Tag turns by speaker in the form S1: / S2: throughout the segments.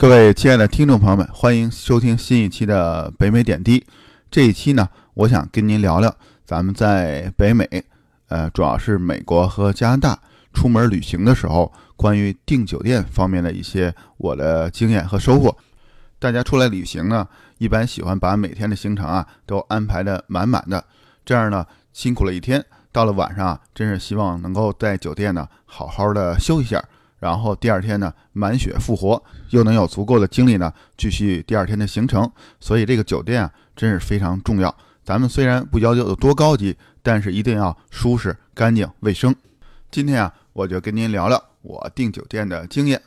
S1: 各位亲爱的听众朋友们，欢迎收听新一期的北美点滴。这一期呢，我想跟您聊聊咱们在北美，呃，主要是美国和加拿大出门旅行的时候，关于订酒店方面的一些我的经验和收获。大家出来旅行呢，一般喜欢把每天的行程啊都安排的满满的，这样呢，辛苦了一天，到了晚上啊，真是希望能够在酒店呢好好的休息一下。然后第二天呢，满血复活，又能有足够的精力呢，继续第二天的行程。所以这个酒店啊，真是非常重要。咱们虽然不要求有多高级，但是一定要舒适、干净、卫生。今天啊，我就跟您聊聊我订酒店的经验。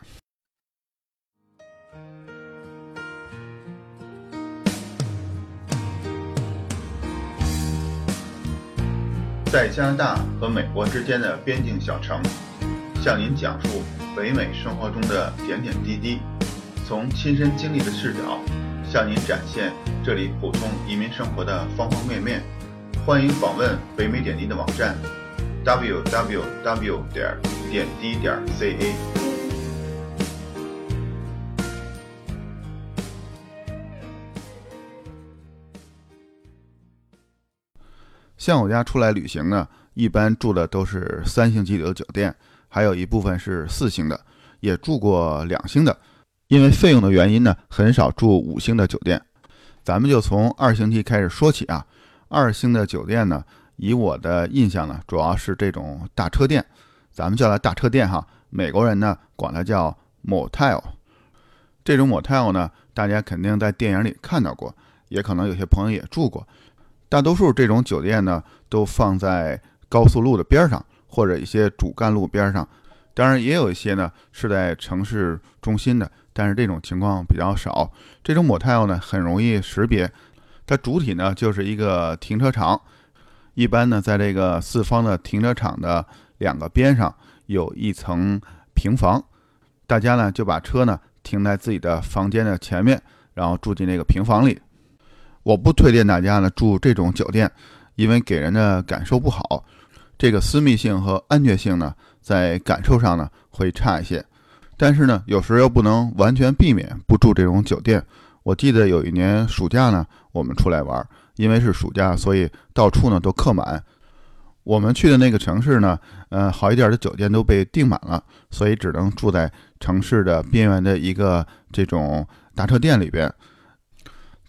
S1: 在加拿大和美国之间的边境小城，向您讲述。北美生活中的点点滴滴，从亲身经历的视角向您展现这里普通移民生活的方方面面。欢迎访问北美点滴的网站：www. 点点滴点 ca。像我家出来旅行呢，一般住的都是三星级酒店。还有一部分是四星的，也住过两星的，因为费用的原因呢，很少住五星的酒店。咱们就从二星级开始说起啊。二星的酒店呢，以我的印象呢，主要是这种大车店，咱们叫它大车店哈。美国人呢，管它叫 motel。这种 motel 呢，大家肯定在电影里看到过，也可能有些朋友也住过。大多数这种酒店呢，都放在高速路的边上。或者一些主干路边上，当然也有一些呢是在城市中心的，但是这种情况比较少。这种 motel 呢很容易识别，它主体呢就是一个停车场，一般呢在这个四方的停车场的两个边上有一层平房，大家呢就把车呢停在自己的房间的前面，然后住进那个平房里。我不推荐大家呢住这种酒店，因为给人的感受不好。这个私密性和安全性呢，在感受上呢会差一些，但是呢，有时又不能完全避免不住这种酒店。我记得有一年暑假呢，我们出来玩，因为是暑假，所以到处呢都客满。我们去的那个城市呢，呃，好一点的酒店都被订满了，所以只能住在城市的边缘的一个这种大车店里边。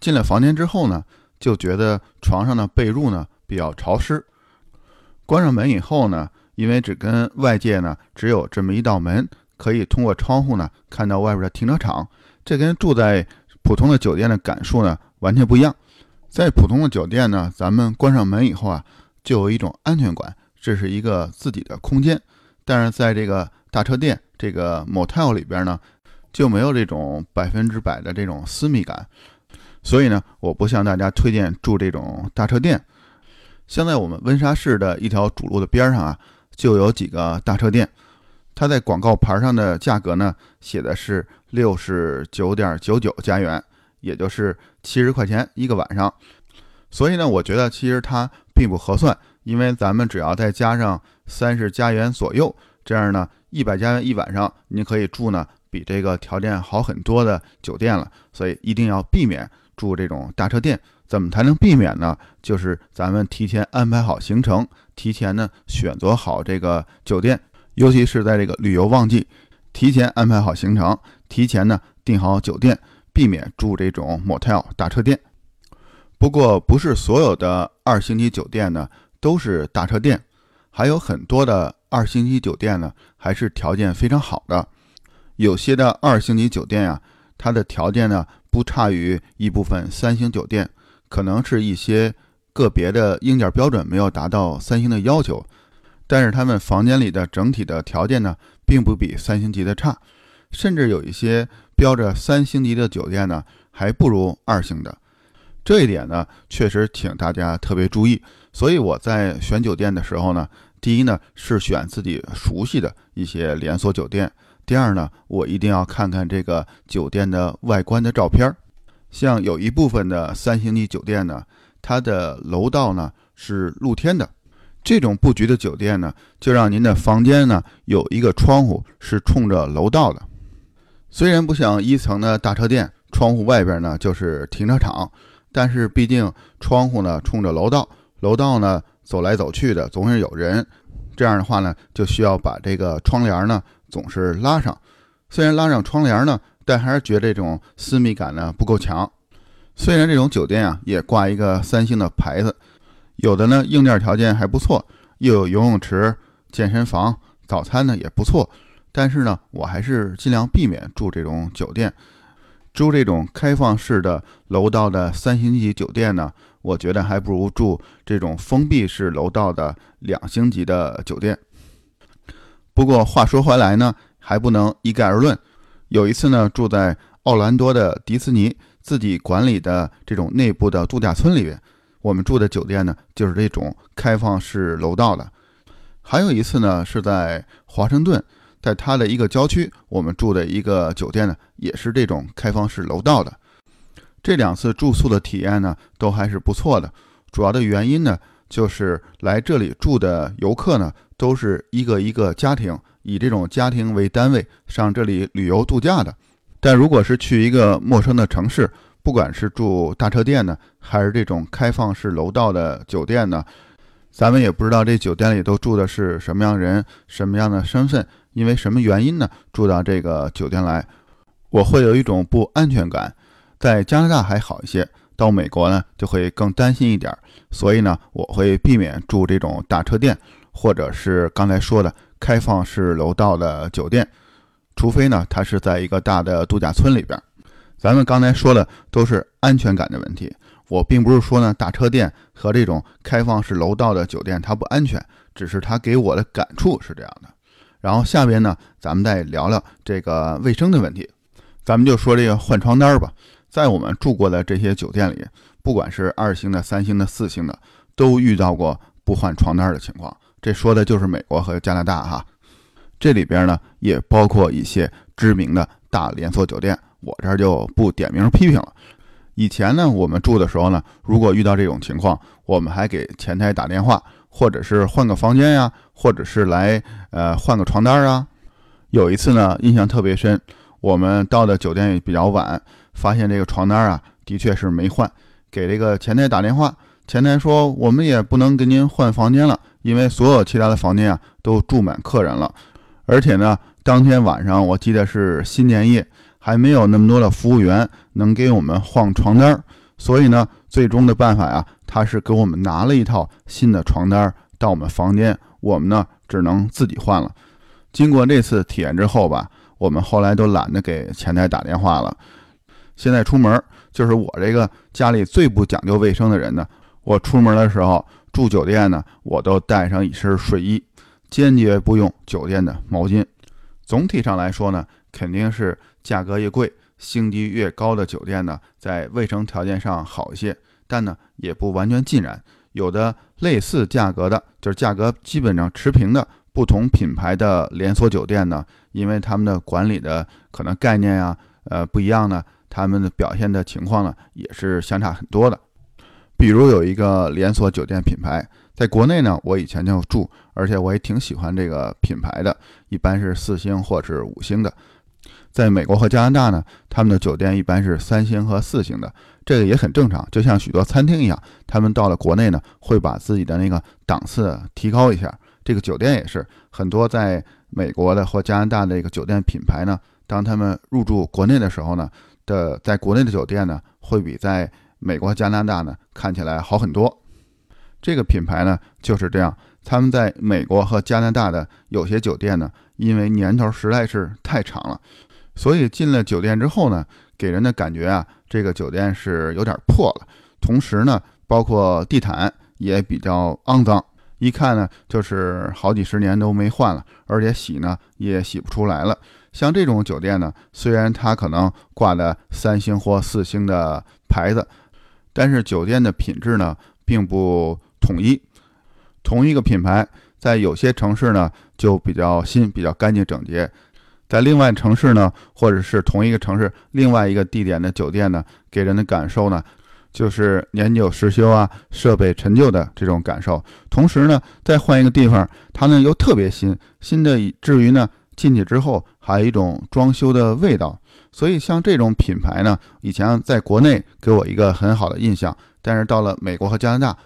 S1: 进了房间之后呢，就觉得床上的被褥呢比较潮湿。关上门以后呢，因为只跟外界呢只有这么一道门，可以通过窗户呢看到外边的停车场。这跟住在普通的酒店的感受呢完全不一样。在普通的酒店呢，咱们关上门以后啊，就有一种安全感，这是一个自己的空间。但是在这个大车店这个 motel 里边呢，就没有这种百分之百的这种私密感。所以呢，我不向大家推荐住这种大车店。现在我们温莎市的一条主路的边上啊，就有几个大车店，它在广告牌上的价格呢，写的是六十九点九九加元，也就是七十块钱一个晚上。所以呢，我觉得其实它并不合算，因为咱们只要再加上三十加元左右，这样呢，一百加元一晚上，你可以住呢比这个条件好很多的酒店了。所以一定要避免住这种大车店。怎么才能避免呢？就是咱们提前安排好行程，提前呢选择好这个酒店，尤其是在这个旅游旺季，提前安排好行程，提前呢订好酒店，避免住这种 motel 大车店。不过，不是所有的二星级酒店呢都是大车店，还有很多的二星级酒店呢还是条件非常好的。有些的二星级酒店呀，它的条件呢不差于一部分三星酒店。可能是一些个别的硬件标准没有达到三星的要求，但是他们房间里的整体的条件呢，并不比三星级的差，甚至有一些标着三星级的酒店呢，还不如二星的。这一点呢，确实请大家特别注意。所以我在选酒店的时候呢，第一呢是选自己熟悉的一些连锁酒店，第二呢，我一定要看看这个酒店的外观的照片儿。像有一部分的三星级酒店呢，它的楼道呢是露天的，这种布局的酒店呢，就让您的房间呢有一个窗户是冲着楼道的。虽然不像一层的大车店，窗户外边呢就是停车场，但是毕竟窗户呢冲着楼道，楼道呢走来走去的总是有人，这样的话呢就需要把这个窗帘呢总是拉上。虽然拉上窗帘呢，但还是觉得这种私密感呢不够强。虽然这种酒店啊也挂一个三星的牌子，有的呢硬件条件还不错，又有游泳池、健身房，早餐呢也不错。但是呢，我还是尽量避免住这种酒店。住这种开放式的楼道的三星级酒店呢，我觉得还不如住这种封闭式楼道的两星级的酒店。不过话说回来呢，还不能一概而论。有一次呢，住在奥兰多的迪士尼自己管理的这种内部的度假村里边，我们住的酒店呢就是这种开放式楼道的。还有一次呢，是在华盛顿。在它的一个郊区，我们住的一个酒店呢，也是这种开放式楼道的。这两次住宿的体验呢，都还是不错的。主要的原因呢，就是来这里住的游客呢，都是一个一个家庭，以这种家庭为单位上这里旅游度假的。但如果是去一个陌生的城市，不管是住大车店呢，还是这种开放式楼道的酒店呢，咱们也不知道这酒店里都住的是什么样人，什么样的身份。因为什么原因呢？住到这个酒店来，我会有一种不安全感。在加拿大还好一些，到美国呢就会更担心一点。所以呢，我会避免住这种大车店，或者是刚才说的开放式楼道的酒店，除非呢它是在一个大的度假村里边。咱们刚才说的都是安全感的问题。我并不是说呢大车店和这种开放式楼道的酒店它不安全，只是它给我的感触是这样的。然后下边呢，咱们再聊聊这个卫生的问题。咱们就说这个换床单吧。在我们住过的这些酒店里，不管是二星的、三星的、四星的，都遇到过不换床单的情况。这说的就是美国和加拿大哈。这里边呢，也包括一些知名的大连锁酒店，我这儿就不点名批评了。以前呢，我们住的时候呢，如果遇到这种情况，我们还给前台打电话。或者是换个房间呀，或者是来呃换个床单啊。有一次呢，印象特别深，我们到的酒店也比较晚，发现这个床单啊的确是没换，给这个前台打电话，前台说我们也不能给您换房间了，因为所有其他的房间啊都住满客人了，而且呢，当天晚上我记得是新年夜，还没有那么多的服务员能给我们换床单儿，所以呢，最终的办法呀。他是给我们拿了一套新的床单到我们房间，我们呢只能自己换了。经过这次体验之后吧，我们后来都懒得给前台打电话了。现在出门就是我这个家里最不讲究卫生的人呢。我出门的时候住酒店呢，我都带上一身睡衣，坚决不用酒店的毛巾。总体上来说呢，肯定是价格越贵、星级越高的酒店呢，在卫生条件上好一些。但呢，也不完全尽然，有的类似价格的，就是价格基本上持平的不同品牌的连锁酒店呢，因为他们的管理的可能概念呀，呃不一样呢，他们的表现的情况呢，也是相差很多的。比如有一个连锁酒店品牌，在国内呢，我以前就住，而且我也挺喜欢这个品牌的，一般是四星或是五星的。在美国和加拿大呢，他们的酒店一般是三星和四星的。这个也很正常，就像许多餐厅一样，他们到了国内呢，会把自己的那个档次提高一下。这个酒店也是很多在美国的或加拿大的一个酒店品牌呢，当他们入驻国内的时候呢，的在国内的酒店呢，会比在美国和、加拿大呢看起来好很多。这个品牌呢就是这样，他们在美国和加拿大的有些酒店呢，因为年头实在是太长了，所以进了酒店之后呢，给人的感觉啊。这个酒店是有点破了，同时呢，包括地毯也比较肮脏，一看呢就是好几十年都没换了，而且洗呢也洗不出来了。像这种酒店呢，虽然它可能挂的三星或四星的牌子，但是酒店的品质呢并不统一。同一个品牌在有些城市呢就比较新、比较干净整洁。在另外城市呢，或者是同一个城市另外一个地点的酒店呢，给人的感受呢，就是年久失修啊，设备陈旧的这种感受。同时呢，再换一个地方，它呢又特别新，新的以至于呢进去之后还有一种装修的味道。所以像这种品牌呢，以前在国内给我一个很好的印象，但是到了美国和加拿大，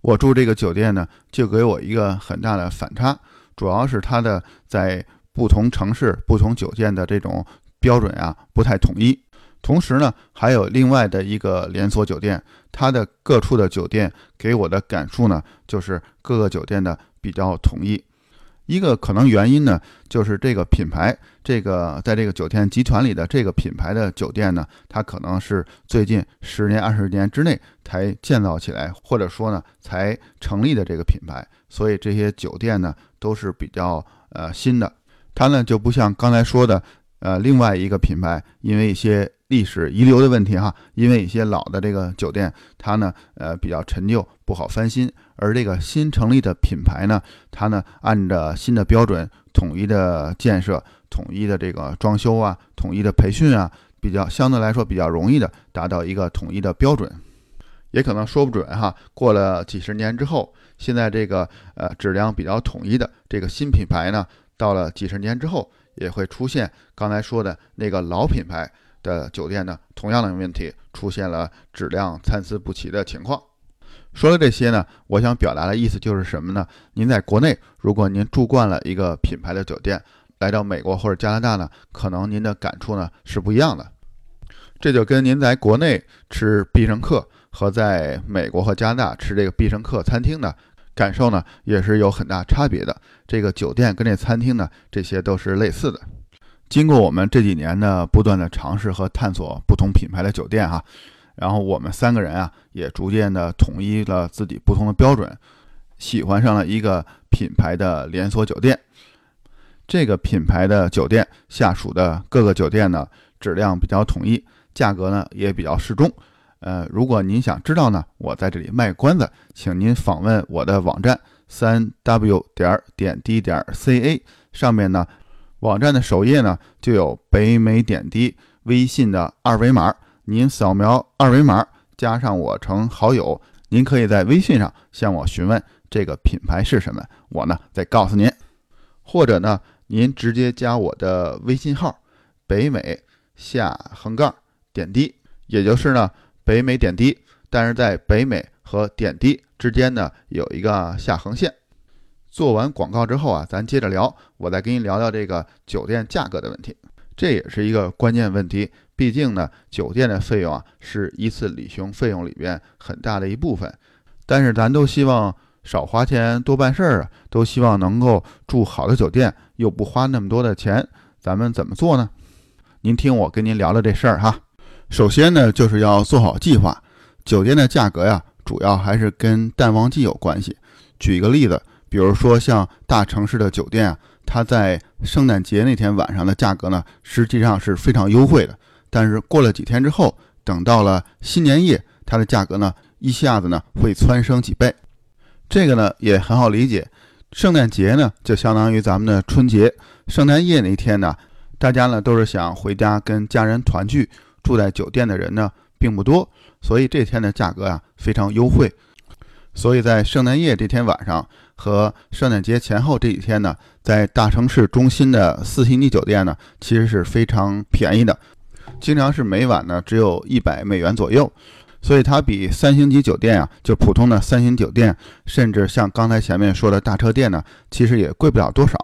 S1: 我住这个酒店呢，就给我一个很大的反差，主要是它的在不同城市、不同酒店的这种标准啊不太统一。同时呢，还有另外的一个连锁酒店，它的各处的酒店给我的感触呢，就是各个酒店的比较统一。一个可能原因呢，就是这个品牌，这个在这个酒店集团里的这个品牌的酒店呢，它可能是最近十年、二十年之内才建造起来，或者说呢才成立的这个品牌，所以这些酒店呢都是比较呃新的。它呢就不像刚才说的，呃另外一个品牌，因为一些历史遗留的问题哈，因为一些老的这个酒店，它呢呃比较陈旧，不好翻新。而这个新成立的品牌呢，它呢按照新的标准，统一的建设，统一的这个装修啊，统一的培训啊，比较相对来说比较容易的达到一个统一的标准，也可能说不准哈。过了几十年之后，现在这个呃质量比较统一的这个新品牌呢，到了几十年之后，也会出现刚才说的那个老品牌的酒店呢，同样的问题出现了质量参差不齐的情况。说了这些呢，我想表达的意思就是什么呢？您在国内，如果您住惯了一个品牌的酒店，来到美国或者加拿大呢，可能您的感触呢是不一样的。这就跟您在国内吃必胜客和在美国和加拿大吃这个必胜客餐厅呢感受呢，也是有很大差别的。这个酒店跟这餐厅呢，这些都是类似的。经过我们这几年的不断的尝试和探索不同品牌的酒店，哈。然后我们三个人啊，也逐渐的统一了自己不同的标准，喜欢上了一个品牌的连锁酒店。这个品牌的酒店下属的各个酒店呢，质量比较统一，价格呢也比较适中。呃，如果您想知道呢，我在这里卖关子，请您访问我的网站三 w 点点滴点 ca，上面呢，网站的首页呢就有北美点滴微信的二维码。您扫描二维码，加上我成好友，您可以在微信上向我询问这个品牌是什么，我呢再告诉您。或者呢，您直接加我的微信号“北美下横杠点滴”，也就是呢北美点滴，但是在北美和点滴之间呢有一个下横线。做完广告之后啊，咱接着聊，我再跟您聊聊这个酒店价格的问题，这也是一个关键问题。毕竟呢，酒店的费用啊是一次旅行费用里边很大的一部分，但是咱都希望少花钱多办事儿啊，都希望能够住好的酒店，又不花那么多的钱，咱们怎么做呢？您听我跟您聊聊这事儿哈。首先呢，就是要做好计划。酒店的价格呀，主要还是跟淡旺季有关系。举一个例子，比如说像大城市的酒店啊，它在圣诞节那天晚上的价格呢，实际上是非常优惠的。但是过了几天之后，等到了新年夜，它的价格呢一下子呢会蹿升几倍。这个呢也很好理解，圣诞节呢就相当于咱们的春节，圣诞夜那天呢，大家呢都是想回家跟家人团聚，住在酒店的人呢并不多，所以这天的价格啊非常优惠。所以在圣诞夜这天晚上和圣诞节前后这几天呢，在大城市中心的四星级酒店呢，其实是非常便宜的。经常是每晚呢只有一百美元左右，所以它比三星级酒店啊，就普通的三星酒店，甚至像刚才前面说的大车店呢，其实也贵不了多少。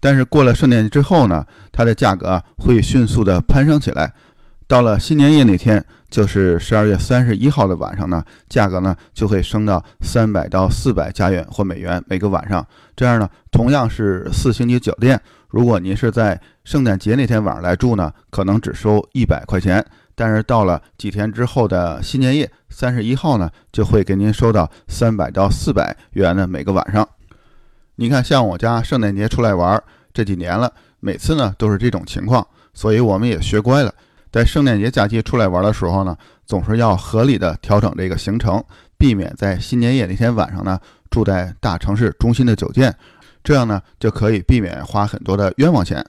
S1: 但是过了圣诞节之后呢，它的价格会迅速的攀升起来。到了新年夜那天，就是十二月三十一号的晚上呢，价格呢就会升到三百到四百加元或美元每个晚上。这样呢，同样是四星级酒店。如果您是在圣诞节那天晚上来住呢，可能只收一百块钱，但是到了几天之后的新年夜三十一号呢，就会给您收到三百到四百元的每个晚上。你看，像我家圣诞节出来玩这几年了，每次呢都是这种情况，所以我们也学乖了，在圣诞节假期出来玩的时候呢，总是要合理的调整这个行程，避免在新年夜那天晚上呢住在大城市中心的酒店。这样呢，就可以避免花很多的冤枉钱。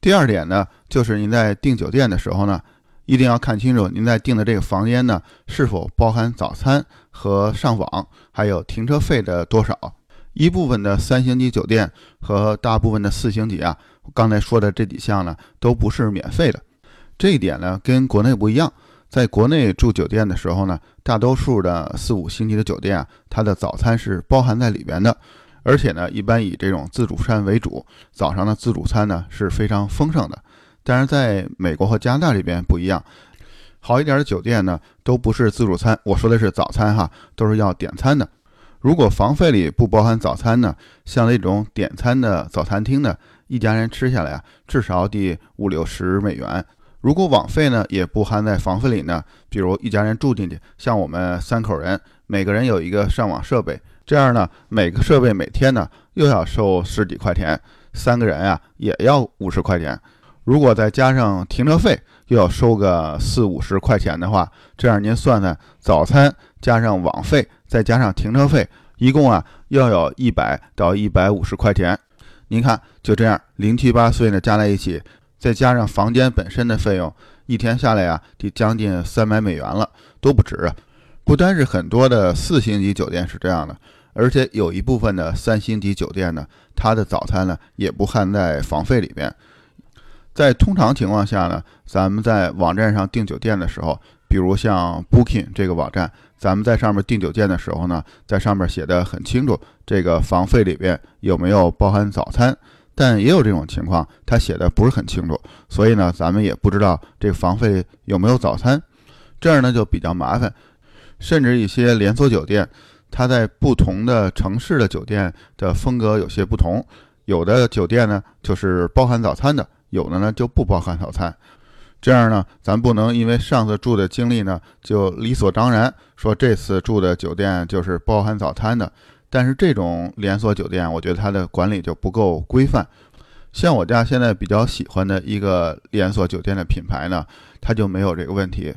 S1: 第二点呢，就是您在订酒店的时候呢，一定要看清楚您在订的这个房间呢，是否包含早餐和上网，还有停车费的多少。一部分的三星级酒店和大部分的四星级啊，刚才说的这几项呢，都不是免费的。这一点呢，跟国内不一样。在国内住酒店的时候呢，大多数的四五星级的酒店啊，它的早餐是包含在里边的，而且呢，一般以这种自助餐为主。早上的自助餐呢是非常丰盛的。但是在美国和加拿大这边不一样，好一点的酒店呢都不是自助餐，我说的是早餐哈，都是要点餐的。如果房费里不包含早餐呢，像那种点餐的早餐厅呢，一家人吃下来啊，至少得五六十美元。如果网费呢也不含在房费里呢，比如一家人住进去，像我们三口人，每个人有一个上网设备，这样呢，每个设备每天呢又要收十几块钱，三个人啊也要五十块钱。如果再加上停车费，又要收个四五十块钱的话，这样您算算，早餐加上网费再加上停车费，一共啊要有一百到一百五十块钱。您看，就这样零七八碎呢加在一起。再加上房间本身的费用，一天下来呀，得将近三百美元了，都不值啊！不单是很多的四星级酒店是这样的，而且有一部分的三星级酒店呢，它的早餐呢也不含在房费里边。在通常情况下呢，咱们在网站上订酒店的时候，比如像 Booking 这个网站，咱们在上面订酒店的时候呢，在上面写的很清楚，这个房费里边有没有包含早餐。但也有这种情况，他写的不是很清楚，所以呢，咱们也不知道这房费有没有早餐，这样呢就比较麻烦。甚至一些连锁酒店，它在不同的城市的酒店的风格有些不同，有的酒店呢就是包含早餐的，有的呢就不包含早餐。这样呢，咱不能因为上次住的经历呢，就理所当然说这次住的酒店就是包含早餐的。但是这种连锁酒店，我觉得它的管理就不够规范。像我家现在比较喜欢的一个连锁酒店的品牌呢，它就没有这个问题。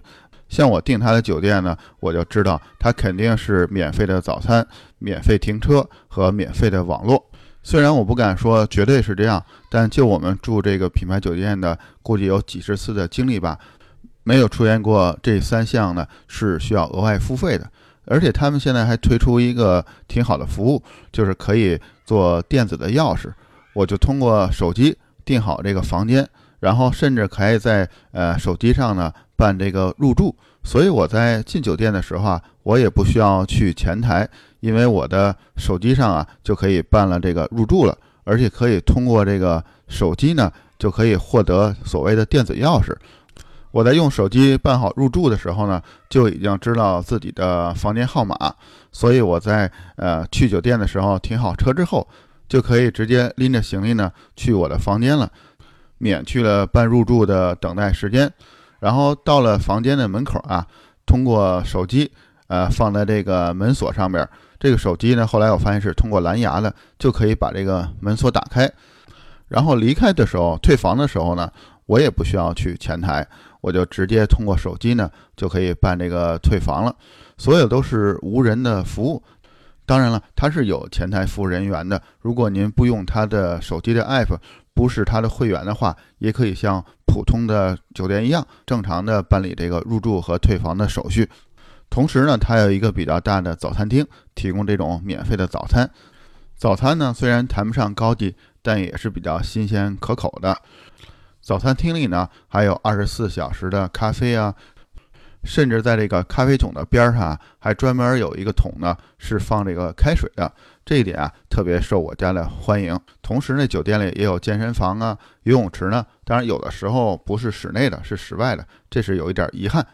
S1: 像我订它的酒店呢，我就知道它肯定是免费的早餐、免费停车和免费的网络。虽然我不敢说绝对是这样，但就我们住这个品牌酒店的，估计有几十次的经历吧，没有出现过这三项呢是需要额外付费的。而且他们现在还推出一个挺好的服务，就是可以做电子的钥匙，我就通过手机订好这个房间，然后甚至可以在呃手机上呢办这个入住。所以我在进酒店的时候啊，我也不需要去前台，因为我的手机上啊就可以办了这个入住了，而且可以通过这个手机呢就可以获得所谓的电子钥匙。我在用手机办好入住的时候呢，就已经知道自己的房间号码，所以我在呃去酒店的时候停好车之后，就可以直接拎着行李呢去我的房间了，免去了办入住的等待时间。然后到了房间的门口啊，通过手机呃放在这个门锁上边，这个手机呢后来我发现是通过蓝牙的，就可以把这个门锁打开。然后离开的时候退房的时候呢，我也不需要去前台。我就直接通过手机呢，就可以办这个退房了，所有都是无人的服务。当然了，它是有前台服务人员的。如果您不用他的手机的 app，不是他的会员的话，也可以像普通的酒店一样，正常的办理这个入住和退房的手续。同时呢，它有一个比较大的早餐厅，提供这种免费的早餐。早餐呢，虽然谈不上高级，但也是比较新鲜可口的。早餐厅里呢，还有二十四小时的咖啡啊，甚至在这个咖啡桶的边上还专门有一个桶呢，是放这个开水的。这一点啊，特别受我家的欢迎。同时呢，酒店里也有健身房啊、游泳池呢。当然，有的时候不是室内的，是室外的，这是有一点遗憾。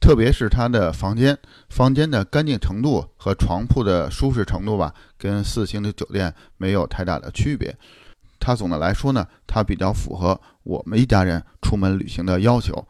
S1: 特别是它的房间，房间的干净程度和床铺的舒适程度吧，跟四星的酒店没有太大的区别。它总的来说呢，它比较符合我们一家人出门旅行的要求。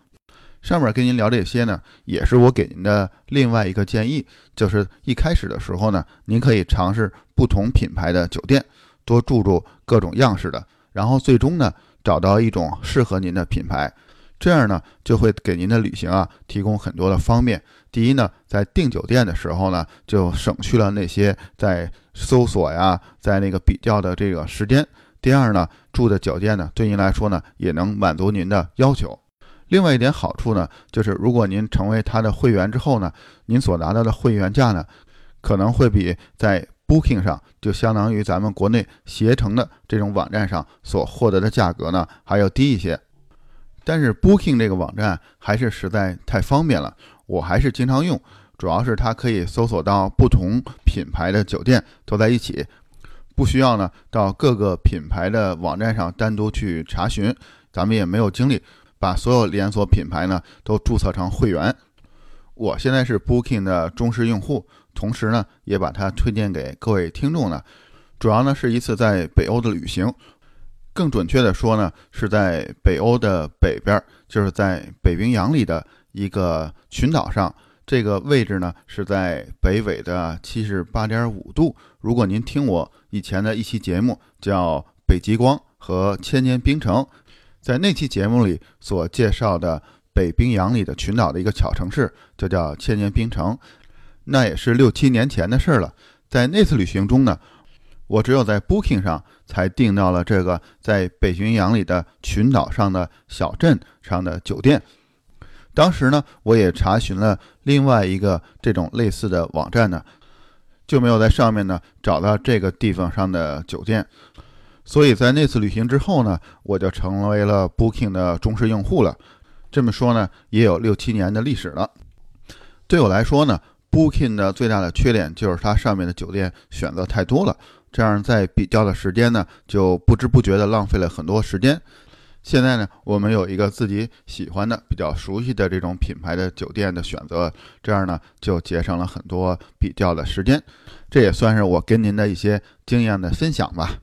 S1: 上面跟您聊这些呢，也是我给您的另外一个建议，就是一开始的时候呢，您可以尝试不同品牌的酒店，多住住各种样式的，然后最终呢，找到一种适合您的品牌，这样呢，就会给您的旅行啊提供很多的方便。第一呢，在订酒店的时候呢，就省去了那些在搜索呀，在那个比较的这个时间。第二呢，住的酒店呢，对您来说呢，也能满足您的要求。另外一点好处呢，就是如果您成为他的会员之后呢，您所拿到的会员价呢，可能会比在 Booking 上，就相当于咱们国内携程的这种网站上所获得的价格呢，还要低一些。但是 Booking 这个网站还是实在太方便了，我还是经常用。主要是它可以搜索到不同品牌的酒店都在一起，不需要呢到各个品牌的网站上单独去查询，咱们也没有精力把所有连锁品牌呢都注册成会员。我现在是 Booking 的忠实用户，同时呢也把它推荐给各位听众呢。主要呢是一次在北欧的旅行，更准确的说呢是在北欧的北边，就是在北冰洋里的一个群岛上。这个位置呢是在北纬的七十八点五度。如果您听我以前的一期节目叫《北极光和千年冰城》，在那期节目里所介绍的北冰洋里的群岛的一个小城市就叫千年冰城，那也是六七年前的事了。在那次旅行中呢，我只有在 Booking 上才订到了这个在北冰洋里的群岛上的小镇上的酒店。当时呢，我也查询了另外一个这种类似的网站呢，就没有在上面呢找到这个地方上的酒店。所以在那次旅行之后呢，我就成为了 Booking 的忠实用户了。这么说呢，也有六七年的历史了。对我来说呢，Booking 的最大的缺点就是它上面的酒店选择太多了，这样在比较的时间呢，就不知不觉的浪费了很多时间。现在呢，我们有一个自己喜欢的、比较熟悉的这种品牌的酒店的选择，这样呢就节省了很多比较的时间。这也算是我跟您的一些经验的分享吧。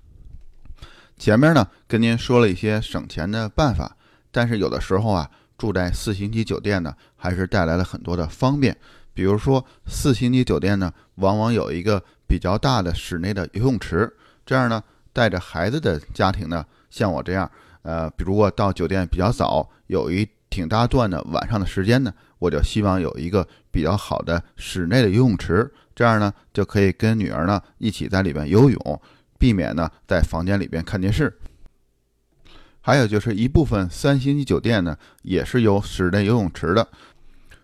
S1: 前面呢跟您说了一些省钱的办法，但是有的时候啊，住在四星级酒店呢，还是带来了很多的方便。比如说，四星级酒店呢，往往有一个比较大的室内的游泳池，这样呢，带着孩子的家庭呢，像我这样。呃，比如我到酒店比较早，有一挺大段的晚上的时间呢，我就希望有一个比较好的室内的游泳池，这样呢就可以跟女儿呢一起在里边游泳，避免呢在房间里边看电视。还有就是一部分三星级酒店呢也是有室内游泳池的，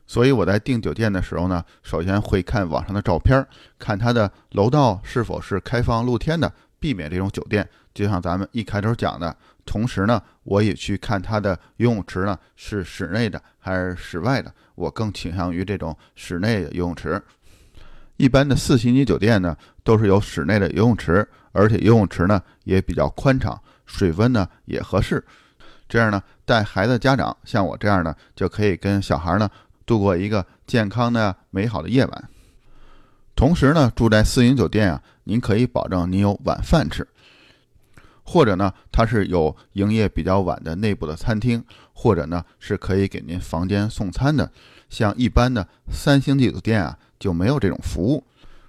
S1: 所以我在订酒店的时候呢，首先会看网上的照片，看它的楼道是否是开放露天的，避免这种酒店。就像咱们一开头讲的，同时呢，我也去看它的游泳池呢是室内的还是室外的。我更倾向于这种室内的游泳池。一般的四星级酒店呢都是有室内的游泳池，而且游泳池呢也比较宽敞，水温呢也合适。这样呢，带孩子家长像我这样呢就可以跟小孩呢度过一个健康的美好的夜晚。同时呢，住在四星酒店啊，您可以保证您有晚饭吃。或者呢，它是有营业比较晚的内部的餐厅，或者呢是可以给您房间送餐的。像一般的三星级酒店啊，就没有这种服务。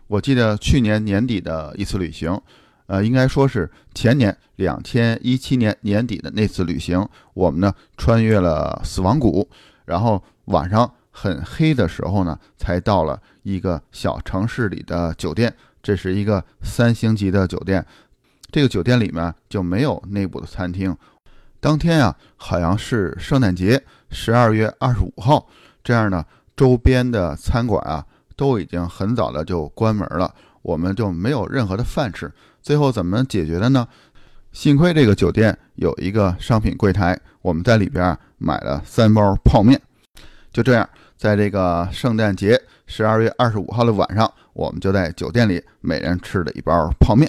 S1: 我记得去年年底的一次旅行，呃，应该说是前年两千一七年年底的那次旅行，我们呢穿越了死亡谷，然后晚上很黑的时候呢，才到了一个小城市里的酒店。这是一个三星级的酒店。这个酒店里面就没有内部的餐厅。当天啊，好像是圣诞节，十二月二十五号。这样呢，周边的餐馆啊都已经很早的就关门了，我们就没有任何的饭吃。最后怎么解决的呢？幸亏这个酒店有一个商品柜台，我们在里边买了三包泡面。就这样，在这个圣诞节十二月二十五号的晚上，我们就在酒店里每人吃了一包泡面。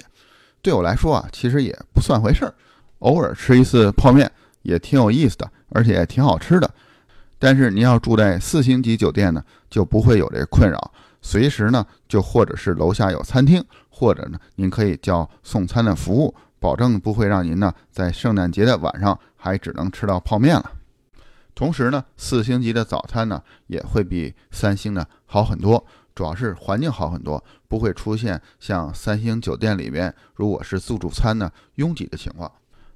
S1: 对我来说啊，其实也不算回事儿，偶尔吃一次泡面也挺有意思的，而且挺好吃的。但是您要住在四星级酒店呢，就不会有这困扰，随时呢就或者是楼下有餐厅，或者呢您可以叫送餐的服务，保证不会让您呢在圣诞节的晚上还只能吃到泡面了。同时呢，四星级的早餐呢也会比三星的好很多。主要是环境好很多，不会出现像三星酒店里面如果是自助餐呢拥挤的情况。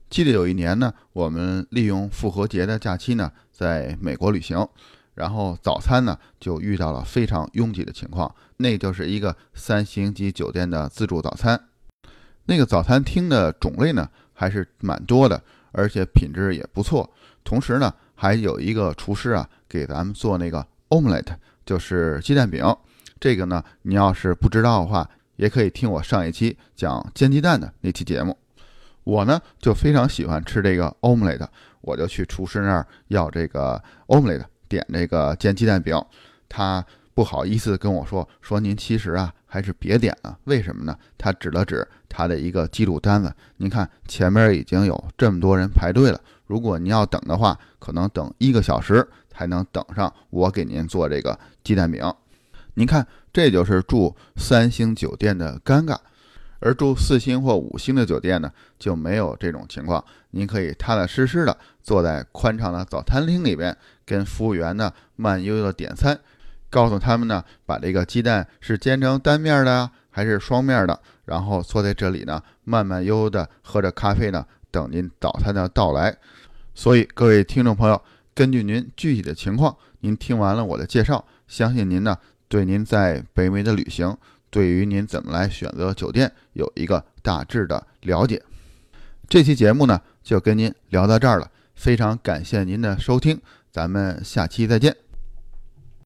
S1: 记得有一年呢，我们利用复活节的假期呢，在美国旅行，然后早餐呢就遇到了非常拥挤的情况。那就是一个三星级酒店的自助早餐，那个早餐厅的种类呢还是蛮多的，而且品质也不错。同时呢，还有一个厨师啊给咱们做那个 omelette，就是鸡蛋饼。这个呢，你要是不知道的话，也可以听我上一期讲煎鸡蛋的那期节目。我呢就非常喜欢吃这个 omelette，我就去厨师那儿要这个 omelette，点这个煎鸡蛋饼，他不好意思跟我说说您其实啊还是别点了，为什么呢？他指了指他的一个记录单子，您看前面已经有这么多人排队了，如果您要等的话，可能等一个小时才能等上我给您做这个鸡蛋饼。您看，这就是住三星酒店的尴尬。而住四星或五星的酒店呢，就没有这种情况。您可以踏踏实实的坐在宽敞的早餐厅里边，跟服务员呢慢悠悠的点餐，告诉他们呢，把这个鸡蛋是煎成单面的还是双面的，然后坐在这里呢，慢慢悠悠的喝着咖啡呢，等您早餐的到来。所以，各位听众朋友，根据您具体的情况，您听完了我的介绍，相信您呢，对您在北美的旅行。对于您怎么来选择酒店有一个大致的了解。这期节目呢就跟您聊到这儿了，非常感谢您的收听，咱们下期再见。